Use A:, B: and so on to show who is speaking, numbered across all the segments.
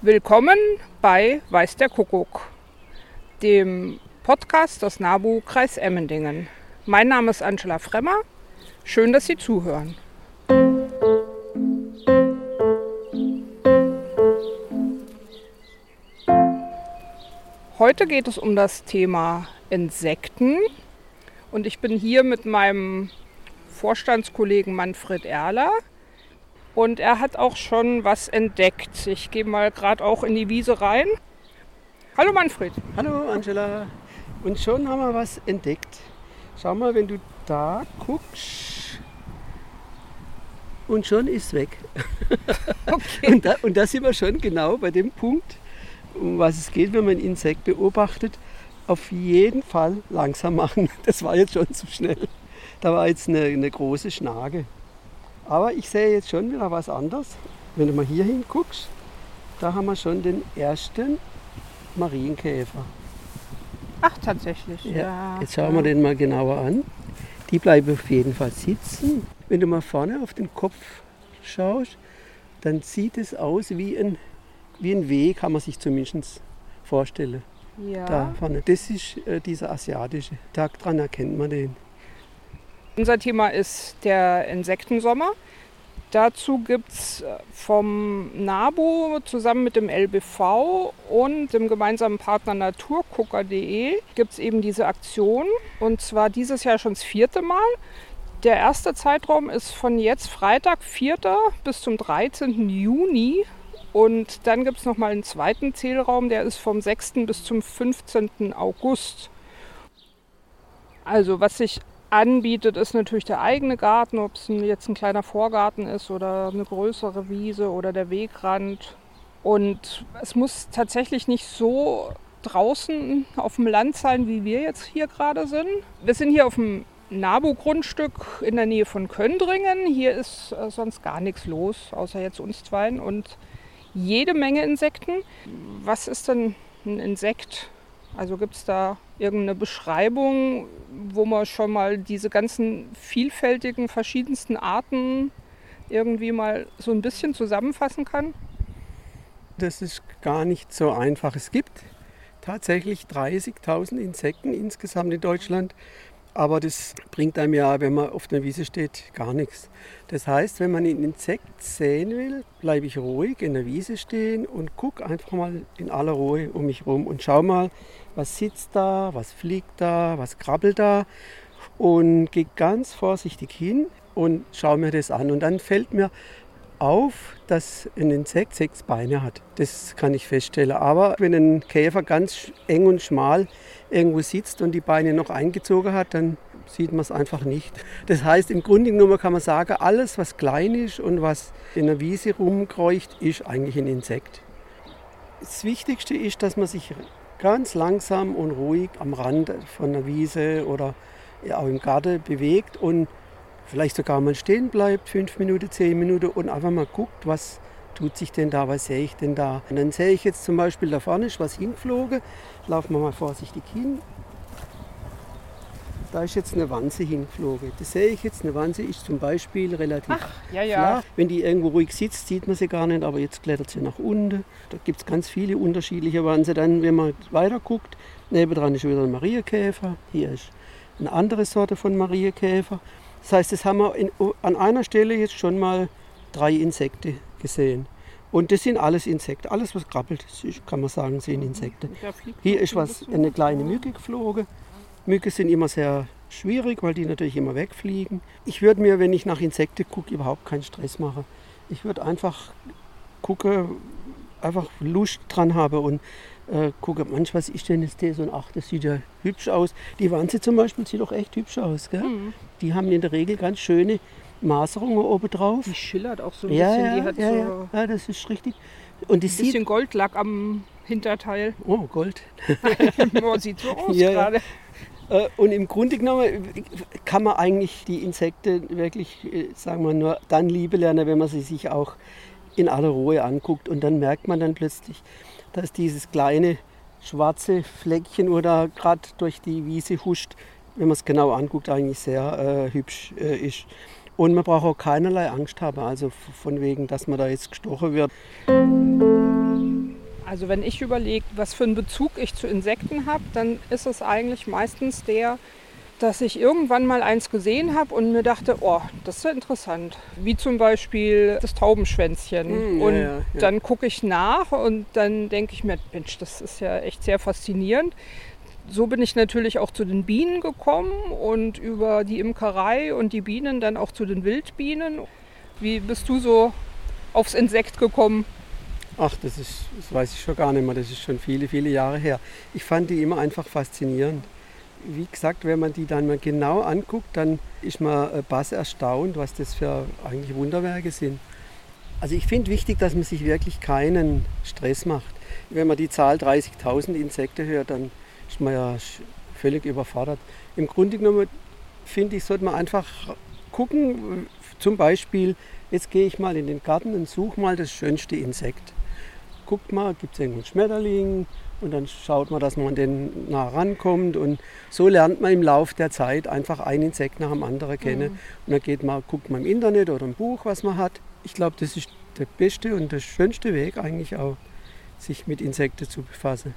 A: Willkommen bei Weiß der Kuckuck, dem Podcast des NABU Kreis Emmendingen. Mein Name ist Angela Fremmer. Schön, dass Sie zuhören. Heute geht es um das Thema Insekten und ich bin hier mit meinem Vorstandskollegen Manfred Erler. Und er hat auch schon was entdeckt. Ich gehe mal gerade auch in die Wiese rein. Hallo Manfred.
B: Hallo Angela. Und schon haben wir was entdeckt. Schau mal, wenn du da guckst. Und schon ist es weg. Okay. und, da, und da sind wir schon genau bei dem Punkt, um was es geht, wenn man ein Insekt beobachtet. Auf jeden Fall langsam machen. Das war jetzt schon zu schnell. Da war jetzt eine, eine große Schnage. Aber ich sehe jetzt schon wieder was anderes. Wenn du mal hier hinguckst, da haben wir schon den ersten Marienkäfer.
A: Ach, tatsächlich.
B: Ja. ja. Jetzt schauen wir den mal genauer an. Die bleiben auf jeden Fall sitzen. Wenn du mal vorne auf den Kopf schaust, dann sieht es aus wie ein, wie ein W, kann man sich zumindest vorstellen. Ja. Da vorne. Das ist äh, dieser asiatische. Daran erkennt man den.
A: Unser Thema ist der Insektensommer. Dazu gibt es äh, vom NABU zusammen mit dem LBV und dem gemeinsamen Partner naturgucker.de gibt es eben diese Aktion. Und zwar dieses Jahr schon das vierte Mal. Der erste Zeitraum ist von jetzt Freitag, 4. bis zum 13. Juni. Und dann gibt es nochmal einen zweiten Zählraum, der ist vom 6. bis zum 15. August. Also was sich anbietet, ist natürlich der eigene Garten, ob es jetzt ein kleiner Vorgarten ist oder eine größere Wiese oder der Wegrand. Und es muss tatsächlich nicht so draußen auf dem Land sein, wie wir jetzt hier gerade sind. Wir sind hier auf dem Nabu-Grundstück in der Nähe von Köndringen. Hier ist äh, sonst gar nichts los, außer jetzt uns zweien und jede Menge Insekten. Was ist denn ein Insekt? Also gibt es da irgendeine Beschreibung, wo man schon mal diese ganzen vielfältigen, verschiedensten Arten irgendwie mal so ein bisschen zusammenfassen kann?
B: Das ist gar nicht so einfach. Es gibt tatsächlich 30.000 Insekten insgesamt in Deutschland. Aber das bringt einem ja, wenn man auf der Wiese steht, gar nichts. Das heißt, wenn man ein Insekt sehen will, bleibe ich ruhig in der Wiese stehen und gucke einfach mal in aller Ruhe um mich herum und schau mal, was sitzt da, was fliegt da, was krabbelt da und gehe ganz vorsichtig hin und schaue mir das an. Und dann fällt mir auf, dass ein Insekt sechs Beine hat. Das kann ich feststellen. Aber wenn ein Käfer ganz eng und schmal irgendwo sitzt und die Beine noch eingezogen hat, dann sieht man es einfach nicht. Das heißt, im Grunde genommen kann man sagen, alles, was klein ist und was in der Wiese rumkreucht, ist eigentlich ein Insekt. Das Wichtigste ist, dass man sich ganz langsam und ruhig am Rand von der Wiese oder auch im Garten bewegt und vielleicht sogar mal stehen bleibt, fünf Minuten, zehn Minuten und einfach mal guckt, was tut sich denn da, was sehe ich denn da. Und dann sehe ich jetzt zum Beispiel da vorne ist was hingeflogen, laufen wir mal vorsichtig hin. Da ist jetzt eine Wanze hingeflogen. Das sehe ich jetzt. Eine Wanze ist zum Beispiel relativ Ach, ja, ja. flach. Wenn die irgendwo ruhig sitzt, sieht man sie gar nicht, aber jetzt klettert sie nach unten. Da gibt es ganz viele unterschiedliche Wanze. Dann, wenn man weiter guckt, nebendran ist wieder ein Marienkäfer. Hier ist eine andere Sorte von Marienkäfer. Das heißt, das haben wir in, an einer Stelle jetzt schon mal drei Insekten gesehen. Und das sind alles Insekten. Alles, was krabbelt, kann man sagen, sind Insekten. Hier ist was, eine kleine Mücke geflogen. Mücken sind immer sehr schwierig, weil die natürlich immer wegfliegen. Ich würde mir, wenn ich nach Insekten gucke, überhaupt keinen Stress machen. Ich würde einfach gucken, einfach Lust dran haben und äh, gucke, manchmal was ist denn jetzt das und ach, das sieht ja hübsch aus. Die Wanze zum Beispiel sieht auch echt hübsch aus. Gell? Mhm. Die haben in der Regel ganz schöne Maserungen oben drauf.
A: Die schillert auch so ein
B: ja,
A: bisschen.
B: Ja, die hat ja, so ja, das ist richtig.
A: Und die ein bisschen Goldlack am Hinterteil.
B: Oh, Gold.
A: sieht so aus ja, gerade.
B: Äh, und im Grunde genommen kann man eigentlich die Insekten wirklich, äh, sagen wir nur, dann liebe lernen, wenn man sie sich auch in aller Ruhe anguckt. Und dann merkt man dann plötzlich, dass dieses kleine schwarze Fleckchen oder gerade durch die Wiese huscht, wenn man es genau anguckt, eigentlich sehr äh, hübsch äh, ist. Und man braucht auch keinerlei Angst haben, also von wegen, dass man da jetzt gestochen wird.
A: Also wenn ich überlege, was für einen Bezug ich zu Insekten habe, dann ist es eigentlich meistens der, dass ich irgendwann mal eins gesehen habe und mir dachte, oh, das ist ja interessant. Wie zum Beispiel das Taubenschwänzchen. Mm, und ja, ja, ja. dann gucke ich nach und dann denke ich mir, Mensch, das ist ja echt sehr faszinierend. So bin ich natürlich auch zu den Bienen gekommen und über die Imkerei und die Bienen dann auch zu den Wildbienen. Wie bist du so aufs Insekt gekommen?
B: Ach, das ist, das weiß ich schon gar nicht mehr. Das ist schon viele, viele Jahre her. Ich fand die immer einfach faszinierend. Wie gesagt, wenn man die dann mal genau anguckt, dann ist man äh, bass erstaunt, was das für eigentlich Wunderwerke sind. Also ich finde wichtig, dass man sich wirklich keinen Stress macht. Wenn man die Zahl 30.000 Insekten hört, dann ist man ja völlig überfordert. Im Grunde genommen finde ich, sollte man einfach gucken, zum Beispiel, jetzt gehe ich mal in den Garten und suche mal das schönste Insekt guckt mal, gibt es irgendeinen Schmetterling und dann schaut man, dass man an den nah rankommt und so lernt man im Laufe der Zeit einfach ein Insekt nach dem anderen kennen. Mhm. Und dann geht man, guckt man im Internet oder im Buch, was man hat. Ich glaube, das ist der beste und der schönste Weg eigentlich auch, sich mit Insekten zu befassen.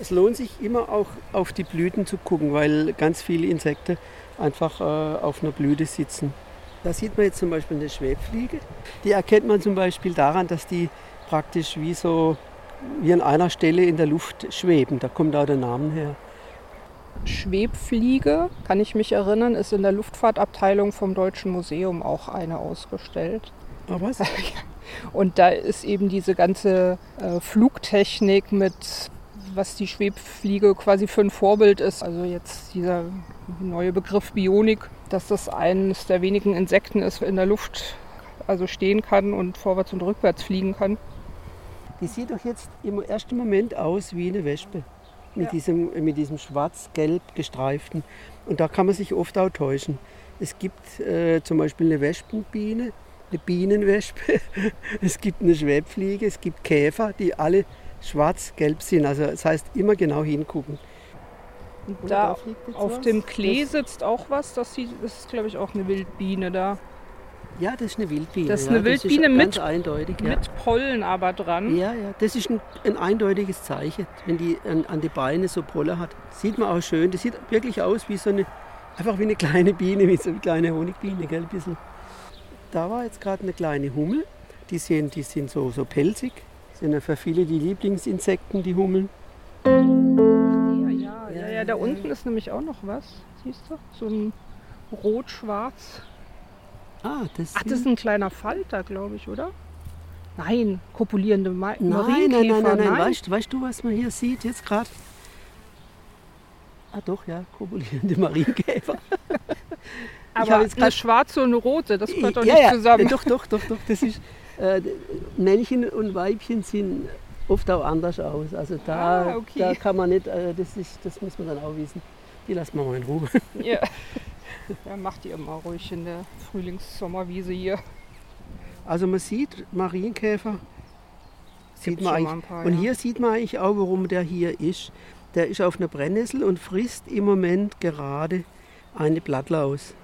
B: Es lohnt sich immer auch auf die Blüten zu gucken, weil ganz viele Insekten einfach äh, auf einer Blüte sitzen. Da sieht man jetzt zum Beispiel eine Schwebfliege. Die erkennt man zum Beispiel daran, dass die praktisch wie so wie an einer Stelle in der Luft schweben. Da kommt auch der Name her.
A: Schwebfliege, kann ich mich erinnern, ist in der Luftfahrtabteilung vom Deutschen Museum auch eine ausgestellt.
B: Ah, was?
A: Und da ist eben diese ganze äh, Flugtechnik mit was die Schwebfliege quasi für ein Vorbild ist. Also jetzt dieser neue Begriff Bionik, dass das eines der wenigen Insekten ist, in der Luft also stehen kann und vorwärts und rückwärts fliegen kann.
B: Die sieht doch jetzt im ersten Moment aus wie eine Wespe. Mit, ja. diesem, mit diesem schwarz-gelb gestreiften. Und da kann man sich oft auch täuschen. Es gibt äh, zum Beispiel eine Wespenbiene, eine Bienenwespe, es gibt eine Schwebfliege, es gibt Käfer, die alle schwarz-gelb sind. Also das heißt immer genau hingucken.
A: Da, da auf dem Klee sitzt auch was. Das, sieht, das ist, glaube ich, auch eine Wildbiene da.
B: Ja, das ist eine Wildbiene.
A: Das ist eine ja, Wildbiene mit,
B: eindeutig,
A: ja. mit Pollen aber dran.
B: Ja, ja, das ist ein, ein eindeutiges Zeichen, wenn die an, an die Beine so Pollen hat. Sieht man auch schön. Das sieht wirklich aus wie so eine, einfach wie eine kleine Biene, wie so eine kleine Honigbiene, gell, bisschen. Da war jetzt gerade eine kleine Hummel. Die sind, die sind so, so pelzig. Sind ja für viele die Lieblingsinsekten, die Hummeln.
A: Ja, ja, da unten ist nämlich auch noch was. Siehst du? So ein rot-schwarz.
B: Ah, das
A: Ach, das ist ein kleiner Falter, glaube ich, oder? Nein, kopulierende Ma
B: nein, Marienkäfer. Nein, nein, nein, nein. Weißt, weißt du, was man hier sieht jetzt gerade? Ah doch, ja, kopulierende Marienkäfer.
A: Aber jetzt eine schwarze und eine rote, das gehört doch ja, nicht ja, zusammen.
B: Doch, doch, doch, doch. Das ist, äh, Männchen und Weibchen sind oft auch anders aus. Also da, ah, okay. da kann man nicht, äh, das, ist, das muss man dann auch wissen. Die lassen wir mal in Ruhe.
A: Ja. ja, macht ihr mal ruhig in der Frühlings-Sommerwiese hier.
B: Also man sieht Marienkäfer, sieht man eigentlich, paar, und hier sieht man eigentlich auch, warum der hier ist. Der ist auf einer Brennnessel und frisst im Moment gerade eine Blattlaus.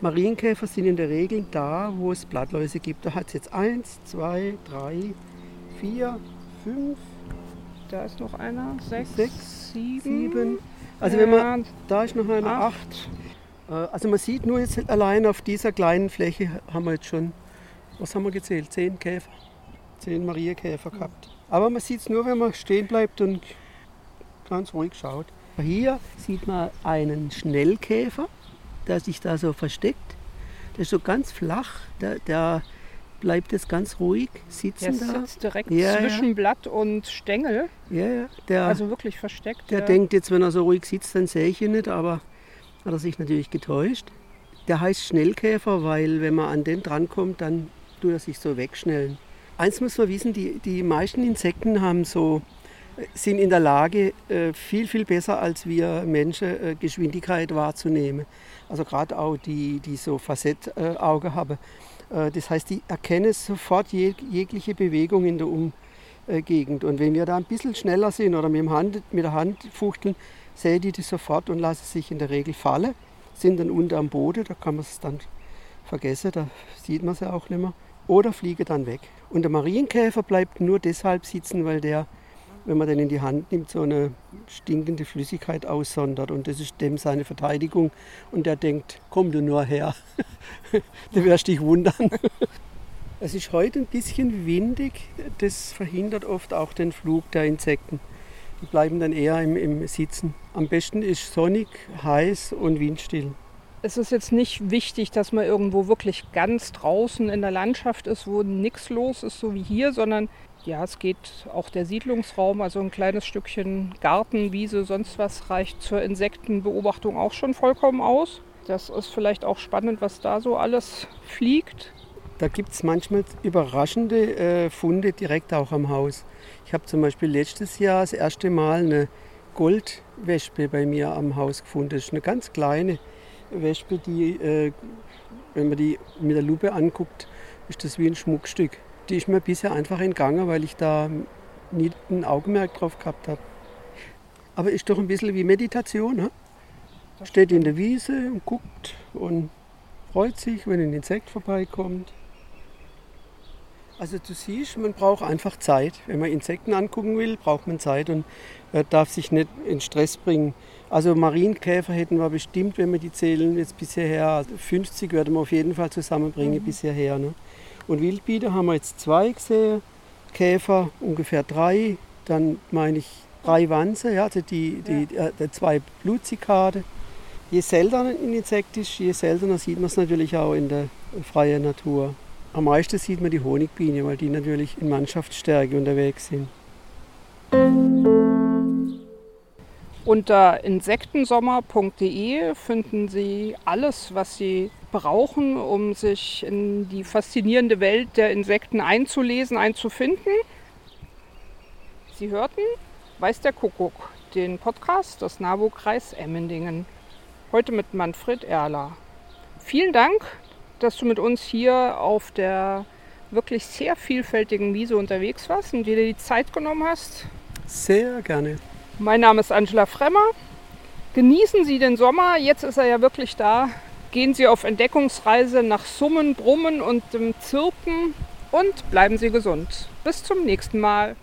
B: Marienkäfer sind in der Regel da, wo es Blattläuse gibt. Da hat es jetzt eins, zwei, drei, vier, fünf.
A: Da ist noch einer. Sechs, sechs sieben. sieben.
B: Also ja, wenn man, da ist noch einer, acht. acht. Äh, also man sieht nur jetzt allein auf dieser kleinen Fläche haben wir jetzt schon, was haben wir gezählt? Zehn Käfer. Zehn Marienkäfer gehabt. Aber man sieht es nur, wenn man stehen bleibt und ganz ruhig schaut. Hier sieht man einen Schnellkäfer, der sich da so versteckt. Der ist so ganz flach. Der, der bleibt jetzt ganz ruhig sitzen
A: der da. sitzt direkt ja, zwischen ja. Blatt und Stängel.
B: Ja, ja. Der,
A: also wirklich versteckt.
B: Der ja. denkt jetzt, wenn er so ruhig sitzt, dann sehe ich ihn nicht, aber hat er sich natürlich getäuscht. Der heißt Schnellkäfer, weil wenn man an den drankommt, dann tut er sich so wegschnellen. Eins muss man wissen, die, die meisten Insekten haben so, sind in der Lage, äh, viel, viel besser als wir Menschen äh, Geschwindigkeit wahrzunehmen. Also gerade auch die, die so Facettauge haben äh, das heißt, die erkennen sofort jegliche Bewegung in der Umgegend. Und wenn wir da ein bisschen schneller sind oder mit, Hand, mit der Hand fuchteln, sehen die das sofort und lassen sich in der Regel fallen, sind dann unter am Boden, da kann man es dann vergessen, da sieht man sie auch nicht mehr. oder fliegen dann weg. Und der Marienkäfer bleibt nur deshalb sitzen, weil der, wenn man den in die Hand nimmt, so eine stinkende Flüssigkeit aussondert. Und das ist dem seine Verteidigung. Und der denkt, komm du nur her, du wirst dich wundern. Es ist heute ein bisschen windig, das verhindert oft auch den Flug der Insekten. Die bleiben dann eher im, im Sitzen. Am besten ist sonnig, heiß und windstill.
A: Es ist jetzt nicht wichtig, dass man irgendwo wirklich ganz draußen in der Landschaft ist, wo nichts los ist, so wie hier, sondern ja, es geht auch der Siedlungsraum, also ein kleines Stückchen Garten, Wiese, sonst was reicht zur Insektenbeobachtung auch schon vollkommen aus. Das ist vielleicht auch spannend, was da so alles fliegt.
B: Da gibt es manchmal überraschende äh, Funde direkt auch am Haus. Ich habe zum Beispiel letztes Jahr das erste Mal eine Goldwespe bei mir am Haus gefunden. Das ist eine ganz kleine Wespe, die, äh, wenn man die mit der Lupe anguckt, ist das wie ein Schmuckstück. Die ist mir bisher einfach entgangen, weil ich da nie ein Augenmerk drauf gehabt habe. Aber ist doch ein bisschen wie Meditation. Ne? Steht in der Wiese und guckt und freut sich, wenn ein Insekt vorbeikommt. Also du siehst, man braucht einfach Zeit. Wenn man Insekten angucken will, braucht man Zeit und äh, darf sich nicht in Stress bringen. Also Marienkäfer hätten wir bestimmt, wenn wir die zählen, jetzt bisher her, 50 werden wir auf jeden Fall zusammenbringen mhm. bisher her. Ne? Und Wildbieder haben wir jetzt zwei gesehen, Käfer ungefähr drei, dann meine ich drei Wanze, ja, also die, die, ja. die, äh, zwei Blutzikade. Je seltener ein Insekt ist, je seltener sieht man es natürlich auch in der freien Natur. Am meisten sieht man die Honigbiene, weil die natürlich in Mannschaftsstärke unterwegs sind.
A: Unter insektensommer.de finden Sie alles, was Sie brauchen, um sich in die faszinierende Welt der Insekten einzulesen, einzufinden. Sie hörten Weiß der Kuckuck, den Podcast des NABU-Kreis Emmendingen. Heute mit Manfred Erler. Vielen Dank dass du mit uns hier auf der wirklich sehr vielfältigen Wiese unterwegs warst und dir die Zeit genommen hast.
B: Sehr gerne.
A: Mein Name ist Angela Fremmer. Genießen Sie den Sommer, jetzt ist er ja wirklich da. Gehen Sie auf Entdeckungsreise nach Summen, Brummen und dem Zirpen und bleiben Sie gesund. Bis zum nächsten Mal.